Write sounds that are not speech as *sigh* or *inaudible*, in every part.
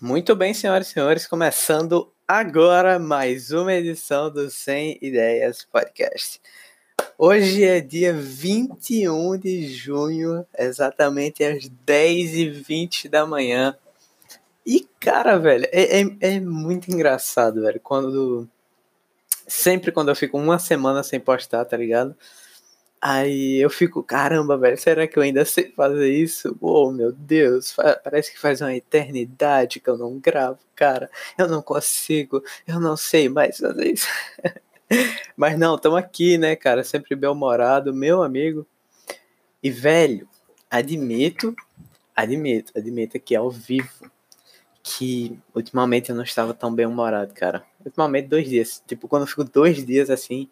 Muito bem, senhoras e senhores, começando agora mais uma edição do 100 Ideias Podcast. Hoje é dia 21 de junho, exatamente às 10h20 da manhã. E, cara, velho, é, é, é muito engraçado, velho, quando. Sempre quando eu fico uma semana sem postar, tá ligado? Aí eu fico, caramba, velho, será que eu ainda sei fazer isso? Oh, meu Deus, parece que faz uma eternidade que eu não gravo, cara. Eu não consigo, eu não sei mais fazer isso. *laughs* Mas não, estamos aqui, né, cara? Sempre bem-humorado, meu amigo. E, velho, admito, admito, admito aqui ao vivo que ultimamente eu não estava tão bem-humorado, cara. Ultimamente, dois dias. Tipo, quando eu fico dois dias assim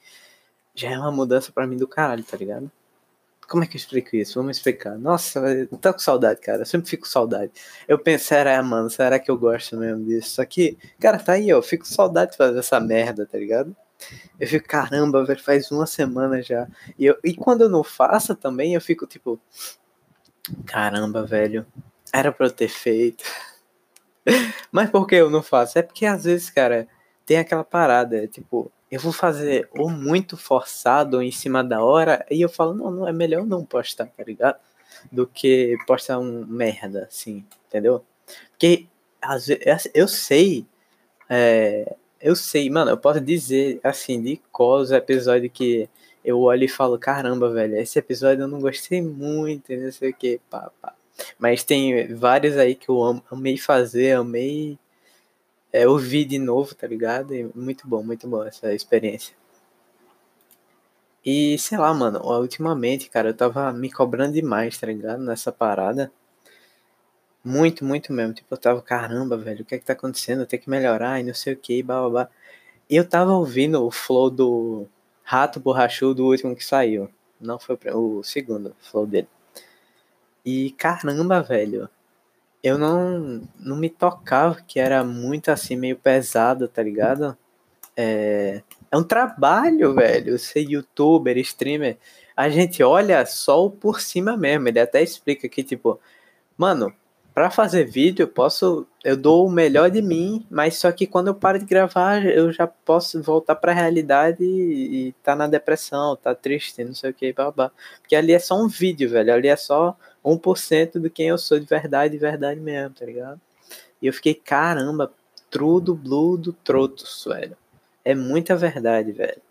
já é uma mudança para mim do caralho, tá ligado? Como é que eu explico isso? Vamos explicar. Nossa, eu tô com saudade, cara. Eu sempre fico com saudade. Eu penso, será, mano, será que eu gosto mesmo disso? Só que, cara, tá aí, ó. Eu fico com saudade de fazer essa merda, tá ligado? Eu fico, caramba, velho, faz uma semana já. E, eu, e quando eu não faço também, eu fico tipo, caramba, velho, era pra eu ter feito. *laughs* Mas por que eu não faço? É porque às vezes, cara, tem aquela parada, tipo, eu vou fazer ou muito forçado ou em cima da hora, e eu falo, não, não é melhor não postar, tá ligado? Do que postar um merda, assim, entendeu? Porque às vezes, eu sei, é, eu sei, mano, eu posso dizer, assim, de qual episódio que eu olho e falo, caramba, velho, esse episódio eu não gostei muito, não sei o que, pá, pá. Mas tem vários aí que eu amei fazer, amei é, ouvir de novo, tá ligado? E muito bom, muito bom essa experiência. E sei lá, mano, ultimamente, cara, eu tava me cobrando demais, tá ligado? Nessa parada. Muito, muito mesmo. Tipo, eu tava, caramba, velho, o que é que tá acontecendo? Eu tenho que melhorar e não sei o que, blá blá blá. E eu tava ouvindo o flow do Rato Borrachudo, o último que saiu. Não foi o segundo flow dele. E caramba, velho eu não, não me tocava que era muito assim, meio pesado, tá ligado? É, é um trabalho, velho, ser youtuber, streamer. A gente olha só por cima mesmo. Ele até explica que, tipo, mano, para fazer vídeo eu posso. Eu dou o melhor de mim, mas só que quando eu paro de gravar, eu já posso voltar pra realidade e, e tá na depressão, tá triste, não sei o que, babá. Porque ali é só um vídeo, velho. Ali é só 1% do quem eu sou de verdade, de verdade mesmo, tá ligado? E eu fiquei, caramba, trudo, bludo, trotos, velho. É muita verdade, velho.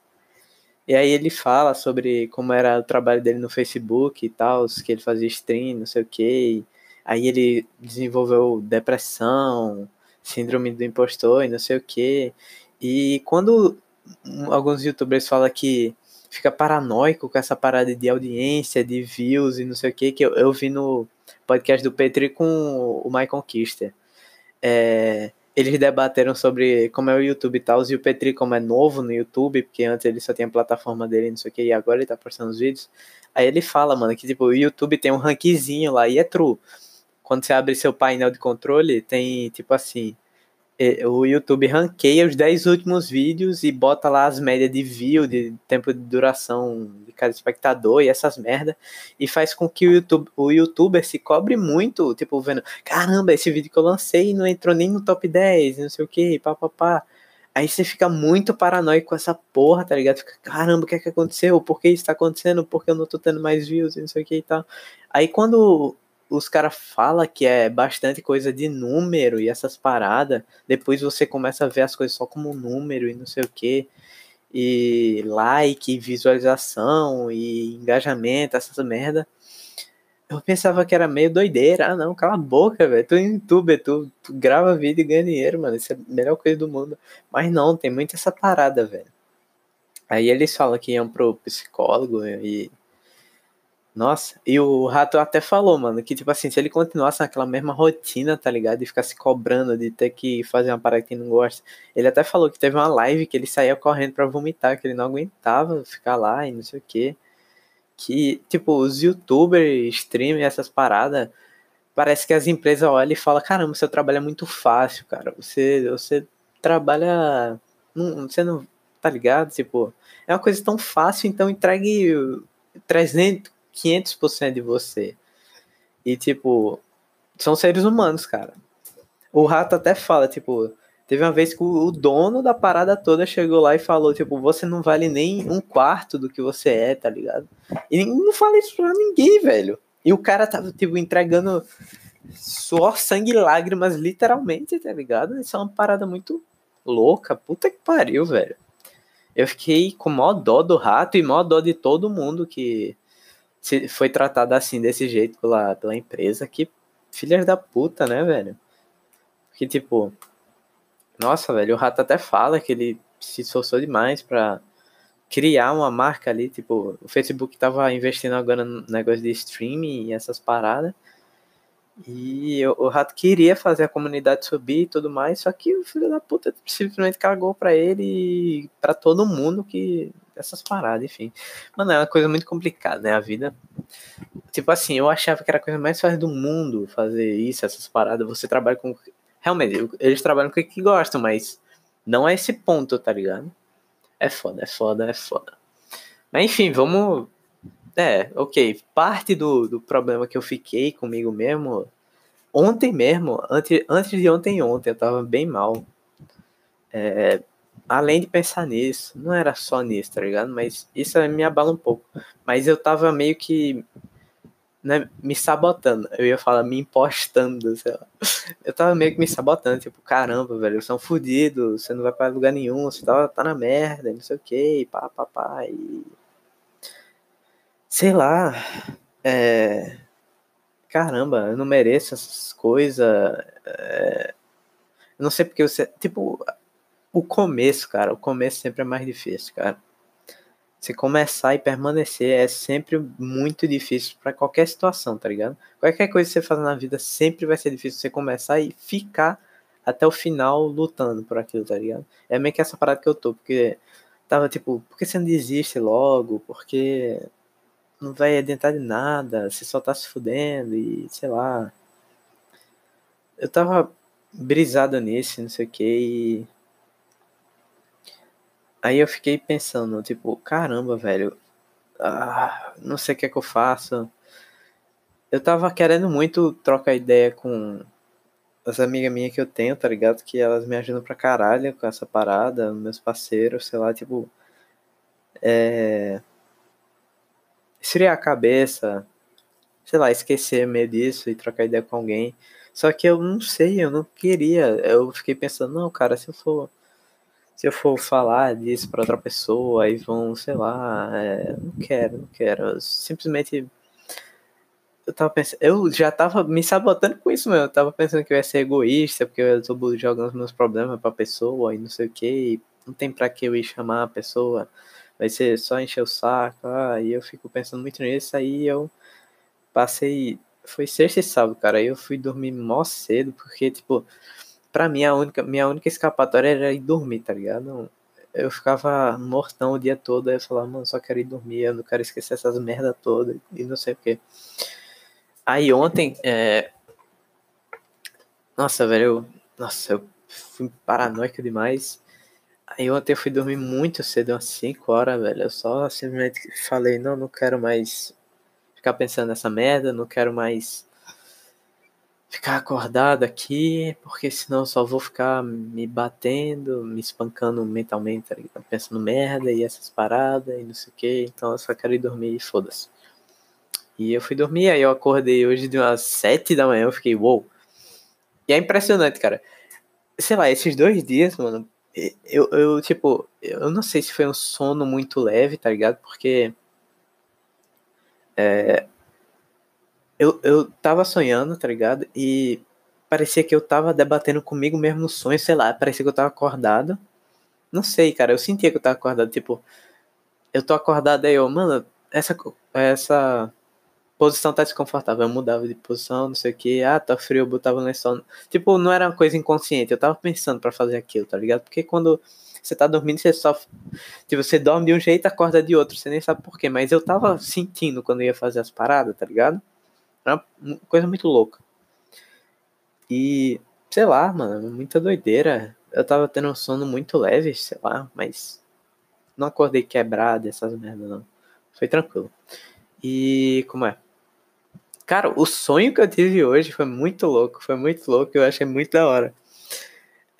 E aí ele fala sobre como era o trabalho dele no Facebook e tal, que ele fazia stream, não sei o que. Aí ele desenvolveu depressão, síndrome do impostor e não sei o que. E quando alguns youtubers falam que fica paranoico com essa parada de audiência, de views e não sei o que, que eu, eu vi no podcast do Petri com o Michael Kister. É, eles debateram sobre como é o YouTube e tal, e o Petri, como é novo no YouTube, porque antes ele só tinha a plataforma dele, não sei o que, e agora ele tá postando os vídeos. Aí ele fala, mano, que tipo, o YouTube tem um rankzinho lá, e é true. Quando você abre seu painel de controle, tem tipo assim, o YouTube ranqueia os 10 últimos vídeos e bota lá as médias de view, de tempo de duração de cada espectador e essas merda, e faz com que o, YouTube, o youtuber se cobre muito, tipo, vendo, caramba, esse vídeo que eu lancei não entrou nem no top 10, não sei o que, papapá. Aí você fica muito paranoico com essa porra, tá ligado? Fica, caramba, o que é que aconteceu? Por que isso tá acontecendo? Por que eu não tô tendo mais views e não sei o que e tal. Aí quando os caras falam que é bastante coisa de número e essas paradas. Depois você começa a ver as coisas só como número e não sei o que. E like, visualização e engajamento, essas merda. Eu pensava que era meio doideira. Ah, não, cala a boca, velho. Tu é youtuber, tu, tu grava vídeo e ganha dinheiro, mano. Isso é a melhor coisa do mundo. Mas não, tem muito essa parada, velho. Aí eles falam que iam pro psicólogo e nossa, e o Rato até falou, mano, que tipo assim, se ele continuasse naquela mesma rotina, tá ligado? De ficar se cobrando, de ter que fazer uma parada que não gosta. Ele até falou que teve uma live que ele saía correndo para vomitar, que ele não aguentava ficar lá e não sei o que. Que, tipo, os youtubers, streamers, essas paradas, parece que as empresas olham e falam, caramba, seu trabalho é muito fácil, cara. Você, você trabalha. Não, você não. Tá ligado? Tipo, é uma coisa tão fácil, então entregue 300 500% de você. E, tipo, são seres humanos, cara. O rato até fala, tipo, teve uma vez que o dono da parada toda chegou lá e falou, tipo, você não vale nem um quarto do que você é, tá ligado? E não fala isso pra ninguém, velho. E o cara tava, tipo, entregando suor, sangue e lágrimas, literalmente, tá ligado? Isso é uma parada muito louca. Puta que pariu, velho. Eu fiquei com mó dó do rato e mó dó de todo mundo que foi tratado assim, desse jeito pela, pela empresa. Que filhas da puta, né, velho? Que tipo. Nossa, velho, o rato até fala que ele se esforçou demais pra criar uma marca ali, tipo, o Facebook tava investindo agora no negócio de streaming e essas paradas. E o, Rato queria fazer a comunidade subir e tudo mais, só que o filho da puta simplesmente cagou pra ele e pra todo mundo que. Essas paradas, enfim. Mano, é uma coisa muito complicada, né? A vida. Tipo assim, eu achava que era a coisa mais fácil do mundo fazer isso, essas paradas. Você trabalha com. Realmente, eles trabalham com o que gostam, mas não é esse ponto, tá ligado? É foda, é foda, é foda. Mas enfim, vamos é, ok. Parte do, do problema que eu fiquei comigo mesmo, ontem mesmo, antes, antes de ontem ontem, eu tava bem mal. É, além de pensar nisso, não era só nisso, tá ligado? Mas isso me abala um pouco. Mas eu tava meio que né, me sabotando. Eu ia falar me impostando, sei lá. Eu tava meio que me sabotando, tipo, caramba, velho, eu sou um fudido, você não vai pra lugar nenhum, você tá, tá na merda, não sei o que, pá, pá, pá. E sei lá, é, caramba, eu não mereço essas coisas. É, eu não sei porque você. Tipo, o começo, cara, o começo sempre é mais difícil, cara. Você começar e permanecer é sempre muito difícil para qualquer situação, tá ligado? Qualquer coisa que você faz na vida sempre vai ser difícil você começar e ficar até o final lutando por aquilo, tá ligado? É meio que essa parada que eu tô, porque tava tipo, por que você não desiste logo? Porque não vai adiantar de nada, você só tá se fudendo e sei lá. Eu tava brisado nisso, não sei o que, e. Aí eu fiquei pensando, tipo, caramba, velho, ah, não sei o que é que eu faço. Eu tava querendo muito trocar ideia com as amigas minhas que eu tenho, tá ligado? Que elas me ajudam pra caralho com essa parada, meus parceiros, sei lá, tipo. É esfriar a cabeça, sei lá, esquecer meio disso e trocar ideia com alguém. Só que eu não sei, eu não queria. Eu fiquei pensando, não, cara, se eu for. Se eu for falar disso para outra pessoa, aí vão, sei lá, é, não quero, não quero. Eu simplesmente. Eu tava pensando. Eu já tava me sabotando com isso mesmo. Eu tava pensando que eu ia ser egoísta, porque eu tô jogando meus problemas pra pessoa e não sei o que. Não tem pra que eu ir chamar a pessoa vai ser só encher o saco. Aí eu fico pensando muito nisso. Aí eu passei. Foi sexta e sábado, cara. Aí eu fui dormir mó cedo, porque, tipo, pra mim a única, minha única escapatória era ir dormir, tá ligado? Eu ficava mortão o dia todo. Aí eu falava, mano, só quero ir dormir, eu não quero esquecer essas merda todas e não sei o que. Aí ontem, é... Nossa, velho, eu... Nossa, eu fui paranoico demais. Aí ontem eu fui dormir muito cedo, umas 5 horas, velho. Eu só simplesmente falei, não, não quero mais ficar pensando nessa merda, não quero mais ficar acordado aqui, porque senão eu só vou ficar me batendo, me espancando mentalmente, tá pensando merda e essas paradas e não sei o que, então eu só quero ir dormir e foda-se. E eu fui dormir, aí eu acordei hoje de umas 7 da manhã, eu fiquei, uou. Wow. E é impressionante, cara. Sei lá, esses dois dias, mano, eu, eu, tipo, eu não sei se foi um sono muito leve, tá ligado? Porque. É, eu, eu tava sonhando, tá ligado? E parecia que eu tava debatendo comigo mesmo no sonho, sei lá, parecia que eu tava acordado. Não sei, cara, eu sentia que eu tava acordado, tipo, eu tô acordado aí, eu, mano, essa, essa posição tá desconfortável, eu mudava de posição, não sei o que, ah, tá frio, eu botava o lençol. Tipo, não era uma coisa inconsciente, eu tava pensando para fazer aquilo, tá ligado? Porque quando você tá dormindo, você só. Tipo, você dorme de um jeito, acorda de outro, você nem sabe porquê, mas eu tava sentindo quando eu ia fazer as paradas, tá ligado? Era uma coisa muito louca. E, sei lá, mano, muita doideira. Eu tava tendo um sono muito leve, sei lá, mas não acordei quebrado, essas merdas, não. Foi tranquilo. E como é? Cara, o sonho que eu tive hoje foi muito louco, foi muito louco, eu achei muito da hora.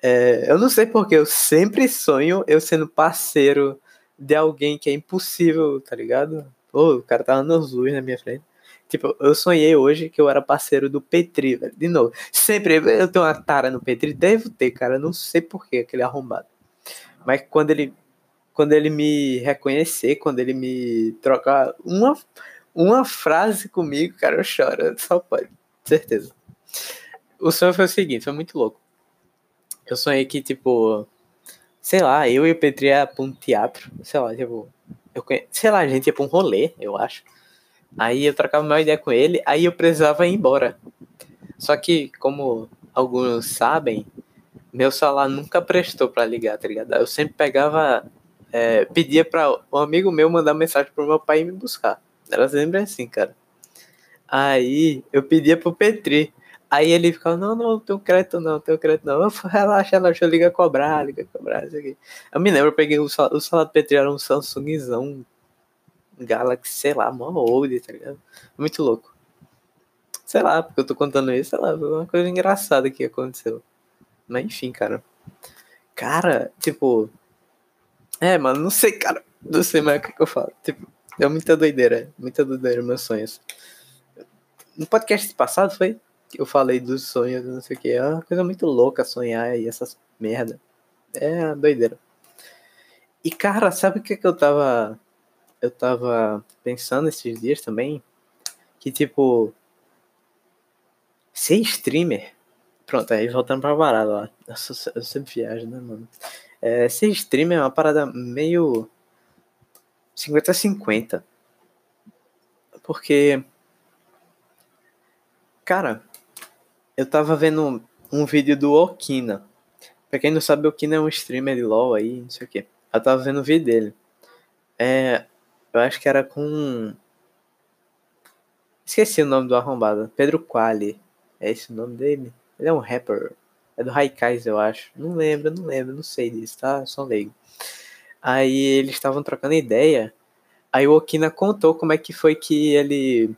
É, eu não sei porque eu sempre sonho eu sendo parceiro de alguém que é impossível, tá ligado? Pô, o cara tá anos luz na minha frente. Tipo, eu sonhei hoje que eu era parceiro do Petri, velho. De novo. Sempre eu tenho uma tara no Petri, devo ter, cara. Não sei porquê, aquele arrombado. Mas quando ele quando ele me reconhecer, quando ele me trocar uma, uma frase comigo, cara, eu choro. Só pode, certeza. O sonho foi o seguinte, foi muito louco. Eu sonhei que, tipo, sei lá, eu e o Petri ia pra um teatro, sei lá, tipo, eu conhe... sei lá, a gente ia pra um rolê, eu acho. Aí eu trocava uma ideia com ele, aí eu precisava ir embora. Só que, como alguns sabem, meu celular nunca prestou para ligar, tá ligado? Eu sempre pegava, é, pedia para um amigo meu mandar mensagem pro meu pai me buscar. Era sempre assim, cara. Aí eu pedia pro Petri. Aí ele ficava, não, não, tenho crédito não, tenho crédito não. Eu falei, relaxa, relaxa, liga cobrar, liga cobrar, isso aqui. Eu me lembro, eu peguei o, o celular do Petri, era um Samsungzão Galaxy, sei lá, mó old, tá ligado? Muito louco. Sei lá, porque eu tô contando isso, sei lá, foi uma coisa engraçada que aconteceu. Mas enfim, cara. Cara, tipo. É, mano, não sei, cara. Não sei mais o que, que eu falo. Tipo, é muita doideira. Muita doideira meus sonhos. No podcast passado foi que eu falei dos sonhos, não sei o que. É uma coisa muito louca sonhar e essas merda. É doideira. E cara, sabe o que, que eu tava eu tava pensando esses dias também que, tipo, ser streamer. Pronto, aí voltando pra parada lá. Eu, sou, eu sempre viajo, né, mano? É, ser streamer é uma parada meio 50-50. Porque, cara, eu tava vendo um vídeo do Okina. Pra quem não sabe, Okina é um streamer de LoL aí, não sei o que. Eu tava vendo o vídeo dele. É, eu acho que era com. Esqueci o nome do arrombado. Pedro Quali. É esse o nome dele? Ele é um rapper. É do Raikais, eu acho. Não lembro, não lembro, não sei disso, tá? Só leigo. Aí eles estavam trocando ideia. Aí o Okina contou como é que foi que ele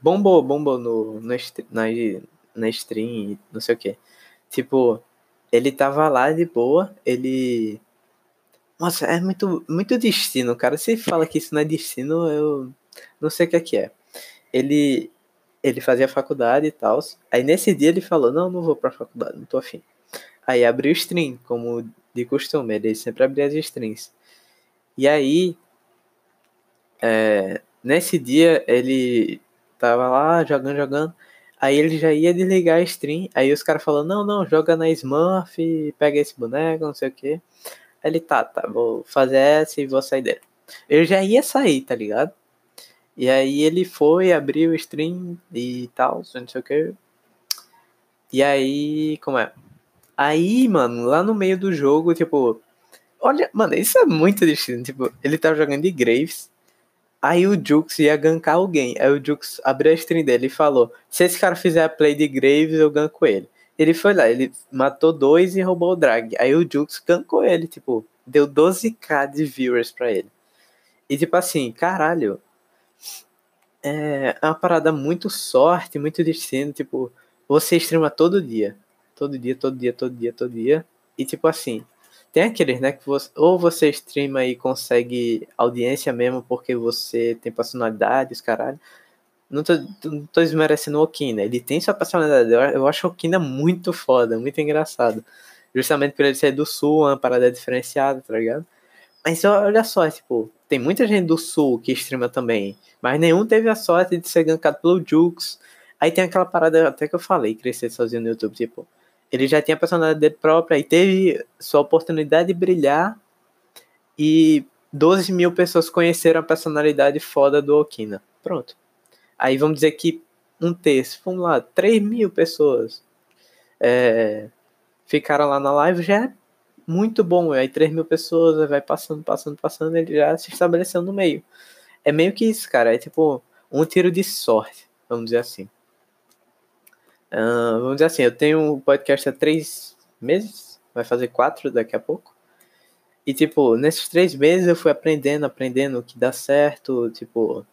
bombou, bombou no, no na, na stream, não sei o que. Tipo, ele tava lá de boa, ele nossa, é muito, muito destino, cara. Se fala que isso não é destino, eu não sei o que é que é. Ele, ele fazia faculdade e tal. Aí nesse dia ele falou: Não, não vou pra faculdade, não tô afim. Aí abriu o stream, como de costume, ele sempre abria as streams. E aí, é, nesse dia ele tava lá jogando, jogando. Aí ele já ia desligar a stream. Aí os caras falaram: Não, não, joga na Smurf, pega esse boneco, não sei o que ele tá, tá, vou fazer essa e vou sair dele. Eu já ia sair, tá ligado? E aí ele foi, abriu o stream e tal, não sei o que. E aí, como é? Aí, mano, lá no meio do jogo, tipo, olha, mano, isso é muito destino. Tipo, ele tava jogando de Graves. Aí o Jux ia gankar alguém. Aí o Jux abriu a stream dele e falou: Se esse cara fizer a play de Graves, eu ganko ele. Ele foi lá, ele matou dois e roubou o drag. Aí o Jux cancou ele, tipo, deu 12k de viewers pra ele. E tipo assim, caralho. É uma parada muito sorte, muito destino. Tipo, você streama todo dia. Todo dia, todo dia, todo dia, todo dia. E tipo assim, tem aqueles, né, que você, ou você streama e consegue audiência mesmo porque você tem personalidade, os caralho. Não tô, não tô desmerecendo o Okina. Ele tem sua personalidade. Eu, eu acho o Okina muito foda, muito engraçado. Justamente por ele ser do sul, uma parada diferenciada, tá ligado? Mas olha só, tipo, tem muita gente do sul que streama também. Mas nenhum teve a sorte de ser gankado pelo Jukes. Aí tem aquela parada até que eu falei, crescer sozinho no YouTube, tipo, ele já tinha a personalidade dele própria e teve sua oportunidade de brilhar. E 12 mil pessoas conheceram a personalidade foda do Okina. Pronto. Aí vamos dizer que um terço, vamos lá, 3 mil pessoas é, ficaram lá na live, já é muito bom. Aí 3 mil pessoas, vai passando, passando, passando, ele já se estabeleceu no meio. É meio que isso, cara. É tipo um tiro de sorte, vamos dizer assim. Uh, vamos dizer assim, eu tenho um podcast há três meses, vai fazer quatro daqui a pouco. E, tipo, nesses três meses eu fui aprendendo, aprendendo o que dá certo, tipo,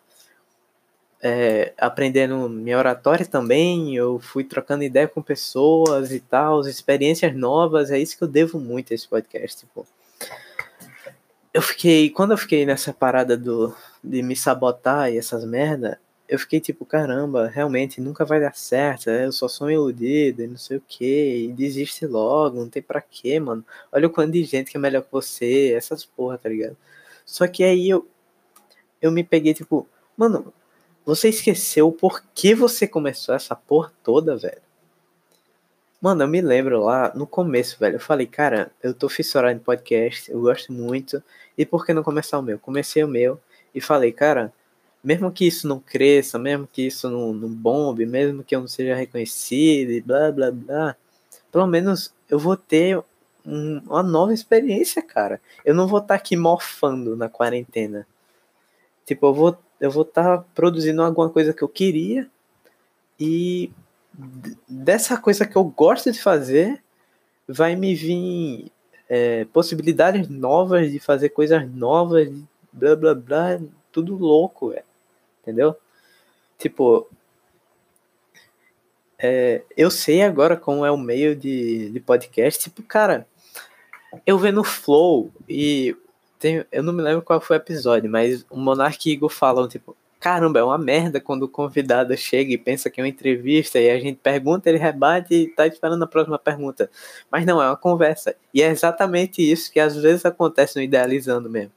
é, aprendendo minha oratória também, eu fui trocando ideia com pessoas e tal, experiências novas, é isso que eu devo muito a esse podcast, tipo. Eu fiquei, quando eu fiquei nessa parada do, de me sabotar e essas merda, eu fiquei tipo, caramba, realmente nunca vai dar certo, eu só sou iludido e não sei o que, desiste logo, não tem pra quê, mano. Olha o quanto de gente que é melhor que você, essas porra, tá ligado? Só que aí eu, eu me peguei, tipo, mano, você esqueceu por que você começou essa porra toda, velho? Mano, eu me lembro lá no começo, velho. Eu falei, cara, eu tô fissurado em podcast, eu gosto muito. E por que não começar o meu? Comecei o meu e falei, cara, mesmo que isso não cresça, mesmo que isso não, não bombe, mesmo que eu não seja reconhecido e blá blá blá, pelo menos eu vou ter um, uma nova experiência, cara. Eu não vou estar tá aqui morfando na quarentena. Tipo, eu vou eu vou estar tá produzindo alguma coisa que eu queria e dessa coisa que eu gosto de fazer vai me vir é, possibilidades novas de fazer coisas novas, blá blá blá, tudo louco, é, entendeu? Tipo, é, eu sei agora como é o meio de, de podcast, tipo, cara, eu vendo Flow e tem, eu não me lembro qual foi o episódio, mas o Monark e Igor falam, tipo, caramba, é uma merda quando o convidado chega e pensa que é uma entrevista e a gente pergunta, ele rebate e tá esperando a próxima pergunta. Mas não, é uma conversa. E é exatamente isso que às vezes acontece no Idealizando mesmo.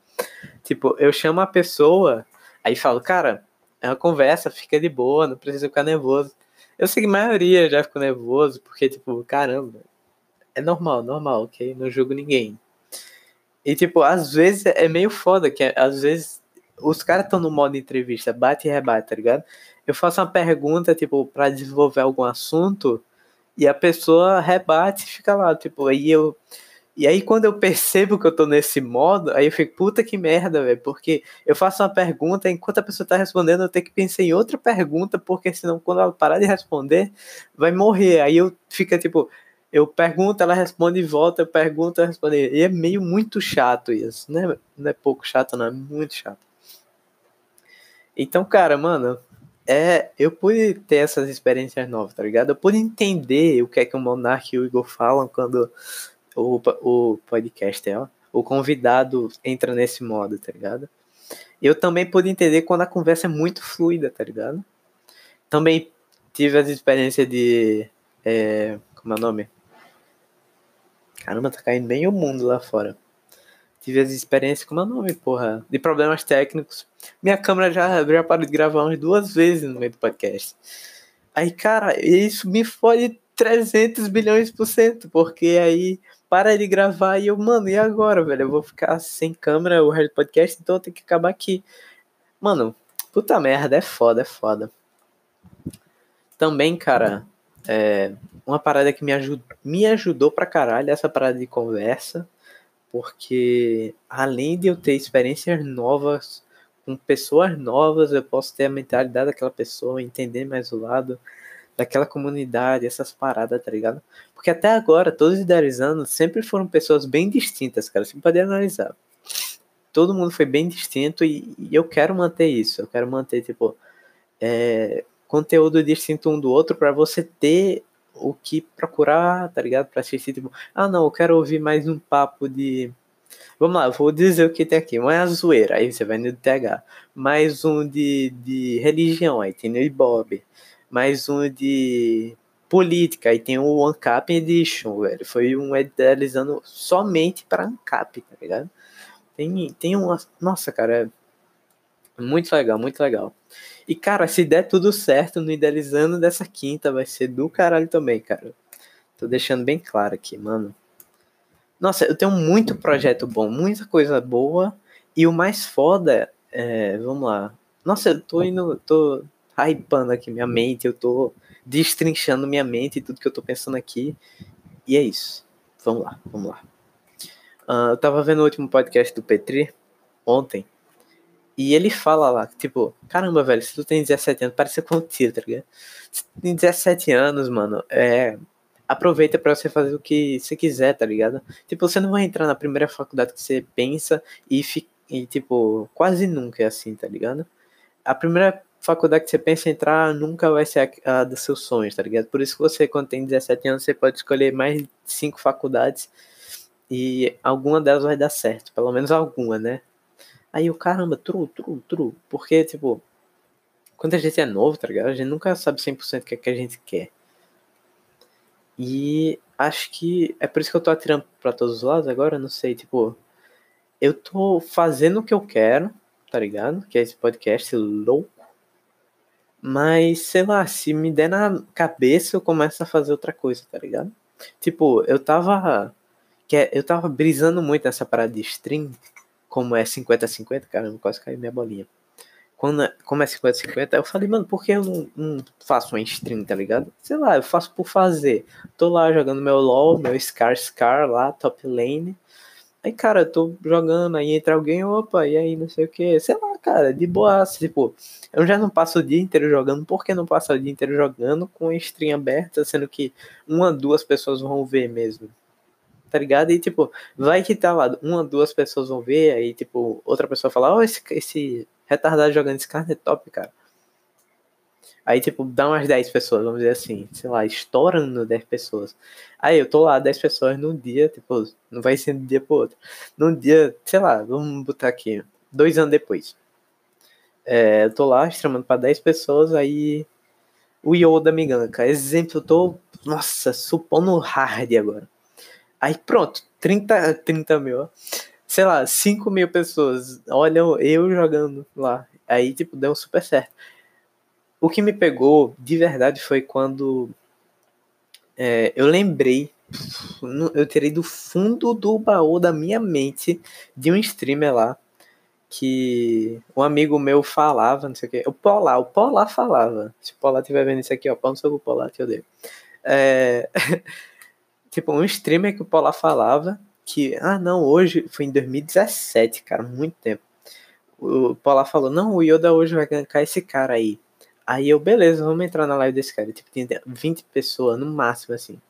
Tipo, eu chamo a pessoa, aí falo, cara, é uma conversa, fica de boa, não precisa ficar nervoso. Eu sei que a maioria já ficou nervoso, porque, tipo, caramba, é normal, normal, ok? Não julgo ninguém. E, tipo, às vezes é meio foda, que às vezes os caras estão no modo entrevista, bate e rebate, tá ligado? Eu faço uma pergunta, tipo, para desenvolver algum assunto, e a pessoa rebate e fica lá, tipo, aí eu. E aí, quando eu percebo que eu tô nesse modo, aí eu fico, puta que merda, velho, porque eu faço uma pergunta, enquanto a pessoa tá respondendo, eu tenho que pensar em outra pergunta, porque senão, quando ela parar de responder, vai morrer. Aí eu fica tipo, eu pergunto, ela responde e volta, eu pergunto, ela responde. E é meio muito chato isso, né? Não é pouco chato, não, é muito chato. Então, cara, mano, é, eu pude ter essas experiências novas, tá ligado? Eu pude entender o que é que o Monark e o Igor falam quando o, o podcast, ó, o convidado entra nesse modo, tá ligado? Eu também pude entender quando a conversa é muito fluida, tá ligado? Também tive as experiências de. É, como é o nome? Caramba, tá caindo bem o mundo lá fora. Tive as experiências, como é o nome, porra? De problemas técnicos. Minha câmera já, já parou de gravar umas duas vezes no meio do podcast. Aí, cara, isso me fode 300 bilhões por cento, porque aí para de gravar e eu, mano, e agora, velho? Eu vou ficar sem câmera o resto do podcast, então eu tenho que acabar aqui. Mano, puta merda, é foda, é foda. Também, cara, é, uma parada que me, ajud, me ajudou pra caralho essa parada de conversa, porque além de eu ter experiências novas com pessoas novas, eu posso ter a mentalidade daquela pessoa, entender mais o lado daquela comunidade, essas paradas, tá ligado? Porque até agora, todos os idealizando sempre foram pessoas bem distintas, cara, você pode analisar. Todo mundo foi bem distinto e, e eu quero manter isso, eu quero manter, tipo, é, conteúdo distinto um do outro para você ter o que procurar, tá ligado? Pra assistir, tipo, ah, não, eu quero ouvir mais um papo de. Vamos lá, vou dizer o que tem aqui. Um é a zoeira, aí você vai no TH. Mais um de, de religião, aí tem no Ibob. Mais um de política, aí tem o Ancap Edition, velho. Foi um idealizando somente para Ancap, tá ligado? Tem, tem uma. Nossa, cara, é muito legal, muito legal. E, cara, se der tudo certo no Idealizando dessa quinta, vai ser do caralho também, cara. Tô deixando bem claro aqui, mano. Nossa, eu tenho muito projeto bom, muita coisa boa. E o mais foda é. Vamos lá. Nossa, eu tô indo. tô hypando aqui minha mente, eu tô destrinchando minha mente e tudo que eu tô pensando aqui. E é isso. Vamos lá, vamos lá. Uh, eu tava vendo o último podcast do Petri ontem. E ele fala lá, tipo, caramba, velho, se tu tem 17 anos, parece contigo, tá ligado? Se tu tem 17 anos, mano, é. Aproveita para você fazer o que você quiser, tá ligado? Tipo, você não vai entrar na primeira faculdade que você pensa e, e tipo, quase nunca é assim, tá ligado? A primeira faculdade que você pensa entrar nunca vai ser a, a dos seus sonhos, tá ligado? Por isso que você, quando tem 17 anos, você pode escolher mais de 5 faculdades e alguma delas vai dar certo, pelo menos alguma, né? Aí o caramba, true, true, true. Porque, tipo, quando a gente é novo, tá ligado? A gente nunca sabe 100% o que, é que a gente quer. E acho que é por isso que eu tô atirando pra todos os lados agora, não sei, tipo, eu tô fazendo o que eu quero, tá ligado? Que é esse podcast louco. Mas, sei lá, se me der na cabeça, eu começo a fazer outra coisa, tá ligado? Tipo, eu tava. Que é, eu tava brisando muito nessa parada de stream. Como é 50-50, caramba, quase caiu minha bolinha. Quando, é, como é 50-50, eu falei, mano, por que eu não, não faço uma stream, tá ligado? Sei lá, eu faço por fazer. Tô lá jogando meu LOL, meu Scar Scar lá, top lane. Aí, cara, eu tô jogando, aí entra alguém, opa, e aí não sei o que. Sei lá, cara, de boa, tipo, eu já não passo o dia inteiro jogando, por que não passo o dia inteiro jogando com a stream aberta, sendo que uma, duas pessoas vão ver mesmo? Tá ligado? E tipo, vai que tá lá, uma, duas pessoas vão ver, aí tipo, outra pessoa fala, ó, oh, esse, esse retardado jogando esse carne é top, cara. Aí, tipo, dá umas 10 pessoas, vamos dizer assim, sei lá, estourando 10 pessoas. Aí eu tô lá, 10 pessoas num dia, tipo, não vai ser de um dia pro outro. Num dia, sei lá, vamos botar aqui, dois anos depois. É, eu tô lá, streamando pra 10 pessoas, aí o Yoda me ganka. Exemplo, eu tô, nossa, supondo hard agora. Aí pronto, 30, 30 mil, sei lá, 5 mil pessoas olham eu jogando lá. Aí, tipo, deu super certo. O que me pegou de verdade foi quando é, eu lembrei, eu tirei do fundo do baú da minha mente de um streamer lá que um amigo meu falava, não sei o que, o Polar, o Polar falava. Se o Polar estiver vendo isso aqui, ó, pau no seu Polar, te odeio. É, *laughs* tipo, um streamer que o Polar falava que, ah, não, hoje foi em 2017, cara, muito tempo. O Polar falou: não, o Yoda hoje vai gankar esse cara aí. Aí eu, beleza, vamos entrar na live desse cara. Tipo, tinha 20 pessoas no máximo, assim.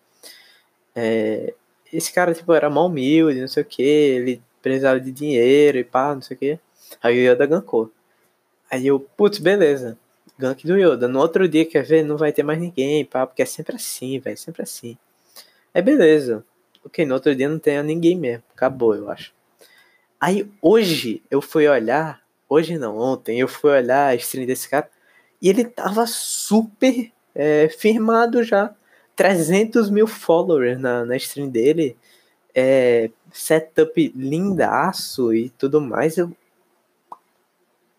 É, esse cara, tipo, era mal humilde, não sei o que, ele precisava de dinheiro e pá, não sei o que. Aí o Yoda gankou. Aí eu, putz, beleza. Gank do Yoda. No outro dia, quer ver, não vai ter mais ninguém, pá, porque é sempre assim, velho, sempre assim. É beleza. Ok, no outro dia não tem ninguém mesmo. Acabou, eu acho. Aí hoje eu fui olhar, hoje não, ontem eu fui olhar a stream desse cara. E ele tava super é, firmado já. 300 mil followers na, na stream dele. É, setup lindaço e tudo mais. Eu...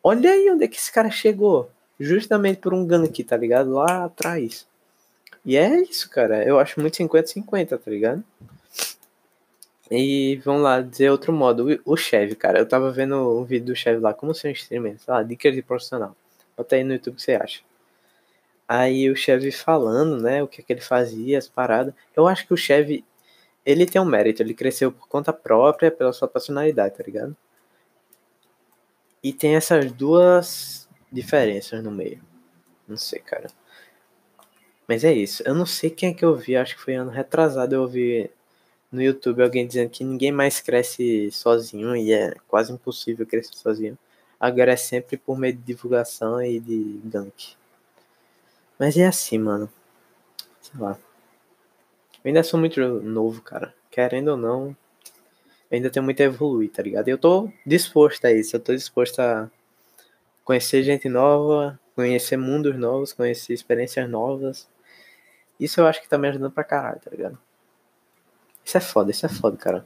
Olha aí onde é que esse cara chegou. Justamente por um gank, tá ligado? Lá atrás. E é isso, cara. Eu acho muito 50-50, tá ligado? E vamos lá, dizer outro modo. O, Chevy, cara. Eu tava vendo um vídeo do Chevy lá, como ser um streamer, sei lá, dicas de profissional. Bota aí no YouTube o que você acha. Aí o Chevy falando, né, o que, é que ele fazia, as paradas. Eu acho que o Chevy, ele tem um mérito, ele cresceu por conta própria, pela sua personalidade, tá ligado? E tem essas duas diferenças no meio. Não sei, cara. Mas é isso. Eu não sei quem é que eu vi, acho que foi ano retrasado eu ouvi no YouTube alguém dizendo que ninguém mais cresce sozinho e é quase impossível crescer sozinho. Agora é sempre por meio de divulgação e de gank. Mas é assim, mano. Sei lá. Eu ainda sou muito novo, cara. Querendo ou não, ainda tenho muito a evoluir, tá ligado? Eu tô disposto a isso. Eu tô disposto a conhecer gente nova, conhecer mundos novos, conhecer experiências novas. Isso eu acho que tá me ajudando pra caralho, tá ligado? Isso é foda, isso é foda, cara.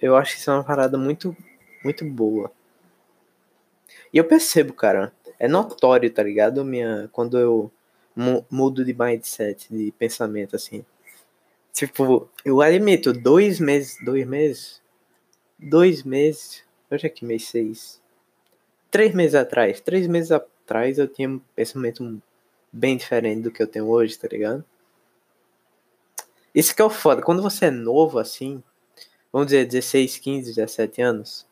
Eu acho que isso é uma parada muito, muito boa. E eu percebo, cara, é notório, tá ligado? Minha, quando eu mudo de mindset, de pensamento, assim. Tipo, eu admito, dois meses, dois meses, dois meses, hoje é que mês seis, três meses atrás, três meses atrás eu tinha um pensamento bem diferente do que eu tenho hoje, tá ligado? Isso que é o foda, quando você é novo assim, vamos dizer 16, 15, 17 anos,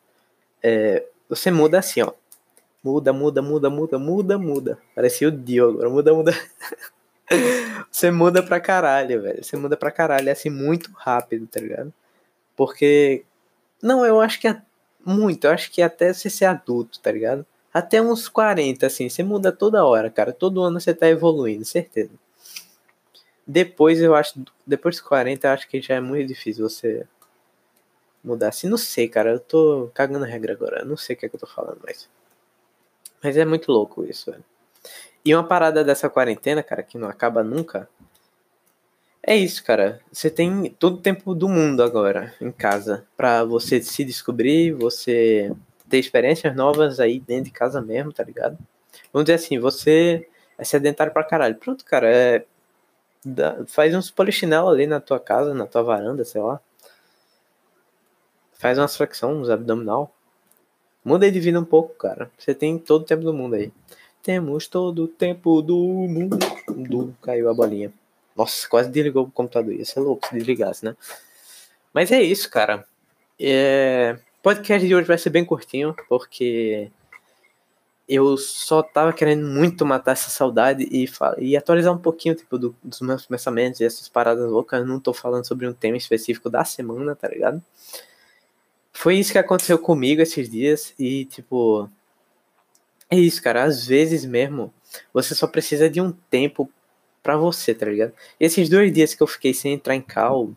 é, você muda assim, ó. Muda, muda, muda, muda, muda, muda. Parecia o Dio agora. Muda, muda. *laughs* você muda pra caralho, velho. Você muda pra caralho, assim, muito rápido, tá ligado? Porque. Não, eu acho que é muito. Eu acho que até você ser adulto, tá ligado? Até uns 40, assim. Você muda toda hora, cara. Todo ano você tá evoluindo, certeza. Depois eu acho. Depois dos 40, eu acho que já é muito difícil você mudar. Assim, não sei, cara. Eu tô cagando regra agora. Eu não sei o que é que eu tô falando, mas. Mas é muito louco isso, velho. E uma parada dessa quarentena, cara, que não acaba nunca. É isso, cara. Você tem todo o tempo do mundo agora em casa para você se descobrir, você ter experiências novas aí dentro de casa mesmo, tá ligado? Vamos dizer assim, você é sedentário pra caralho. Pronto, cara, é faz uns polichinelo ali na tua casa, na tua varanda, sei lá. Faz umas flexões, uns abdominal. Muda de vida um pouco, cara. Você tem todo o tempo do mundo aí. Temos todo o tempo do mundo. Caiu a bolinha. Nossa, quase desligou o computador. Ia ser louco se desligasse, né? Mas é isso, cara. É... Podcast de hoje vai ser bem curtinho, porque eu só tava querendo muito matar essa saudade e, e atualizar um pouquinho, tipo, do, dos meus pensamentos e essas paradas loucas. Eu não tô falando sobre um tema específico da semana, tá ligado? Foi isso que aconteceu comigo esses dias e, tipo, é isso, cara. Às vezes mesmo, você só precisa de um tempo para você, tá ligado? Esses dois dias que eu fiquei sem entrar em cal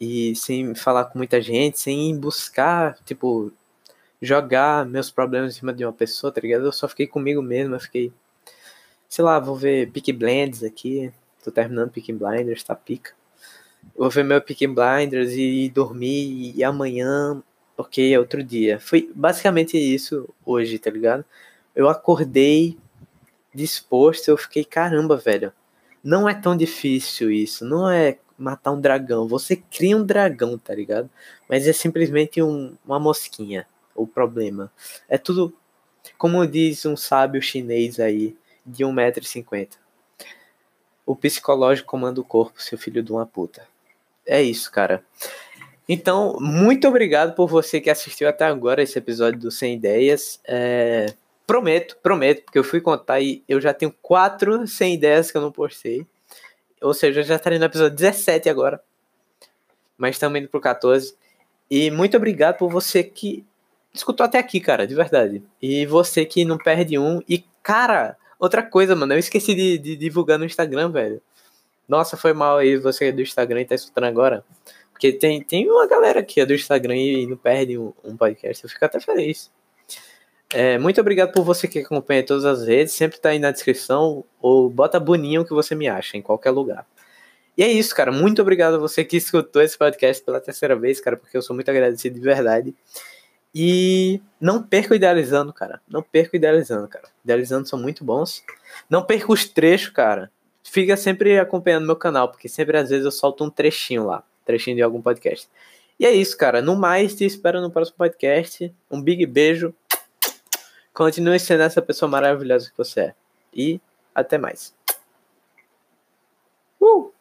e sem falar com muita gente, sem buscar, tipo, jogar meus problemas em cima de uma pessoa, tá ligado? Eu só fiquei comigo mesmo, eu fiquei, sei lá, vou ver Peak Blends aqui, tô terminando Peak Blinders, tá pica. Vou ver meu Peak Blinders e dormir e amanhã, ok, é outro dia. Foi basicamente isso hoje, tá ligado? Eu acordei disposto, eu fiquei, caramba, velho. Não é tão difícil isso, não é matar um dragão. Você cria um dragão, tá ligado? Mas é simplesmente um, uma mosquinha o problema. É tudo, como diz um sábio chinês aí, de 1,50m. O psicológico comanda o corpo, seu filho de uma puta. É isso, cara. Então, muito obrigado por você que assistiu até agora esse episódio do Sem Ideias. É, prometo, prometo, porque eu fui contar e eu já tenho quatro sem ideias que eu não postei. Ou seja, eu já estarei no episódio 17 agora. Mas estamos indo pro 14. E muito obrigado por você que escutou até aqui, cara, de verdade. E você que não perde um. E, cara, outra coisa, mano, eu esqueci de, de divulgar no Instagram, velho. Nossa, foi mal aí você do Instagram e tá escutando agora. Porque tem, tem uma galera aqui é do Instagram e não perde um, um podcast. Eu fico até feliz. É, muito obrigado por você que acompanha todas as redes. Sempre tá aí na descrição. Ou bota boninho que você me acha em qualquer lugar. E é isso, cara. Muito obrigado a você que escutou esse podcast pela terceira vez, cara, porque eu sou muito agradecido de verdade. E não perca o idealizando, cara. Não perca o idealizando, cara. Idealizando são muito bons. Não perca os trechos, cara. Fica sempre acompanhando meu canal, porque sempre às vezes eu solto um trechinho lá. Trechinho de algum podcast. E é isso, cara. No mais, te espero no próximo podcast. Um big beijo. Continue sendo essa pessoa maravilhosa que você é. E até mais. Uh!